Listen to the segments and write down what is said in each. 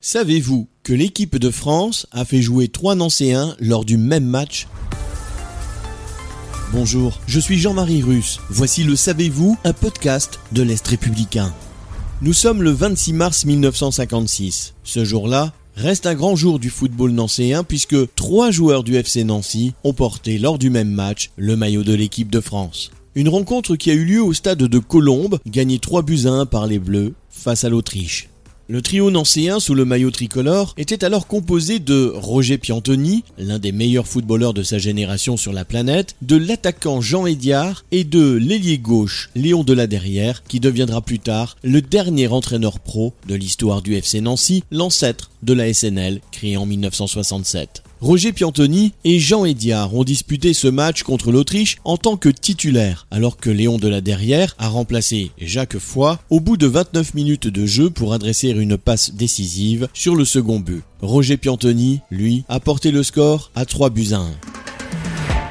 Savez-vous que l'équipe de France a fait jouer trois Nancéens lors du même match? Bonjour, je suis Jean-Marie Russe. Voici le Savez-vous, un podcast de l'Est républicain. Nous sommes le 26 mars 1956. Ce jour-là reste un grand jour du football nancéen puisque trois joueurs du FC Nancy ont porté lors du même match le maillot de l'équipe de France. Une rencontre qui a eu lieu au stade de Colombes, gagnée 3 buts à 1 par les Bleus face à l'Autriche. Le trio nancéen sous le maillot tricolore était alors composé de Roger Piantoni, l'un des meilleurs footballeurs de sa génération sur la planète, de l'attaquant Jean Hédiard et de l'ailier gauche Léon Deladerrière qui deviendra plus tard le dernier entraîneur pro de l'histoire du FC Nancy, l'ancêtre de la SNL créé en 1967. Roger Piantoni et Jean Hédiard ont disputé ce match contre l'Autriche en tant que titulaire, alors que Léon Deladerrière a remplacé Jacques Foy au bout de 29 minutes de jeu pour adresser une passe décisive sur le second but. Roger Piantoni, lui, a porté le score à 3 buts à 1.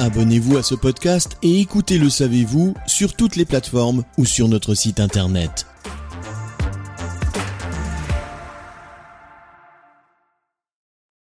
Abonnez-vous à ce podcast et écoutez Le Savez-vous sur toutes les plateformes ou sur notre site internet.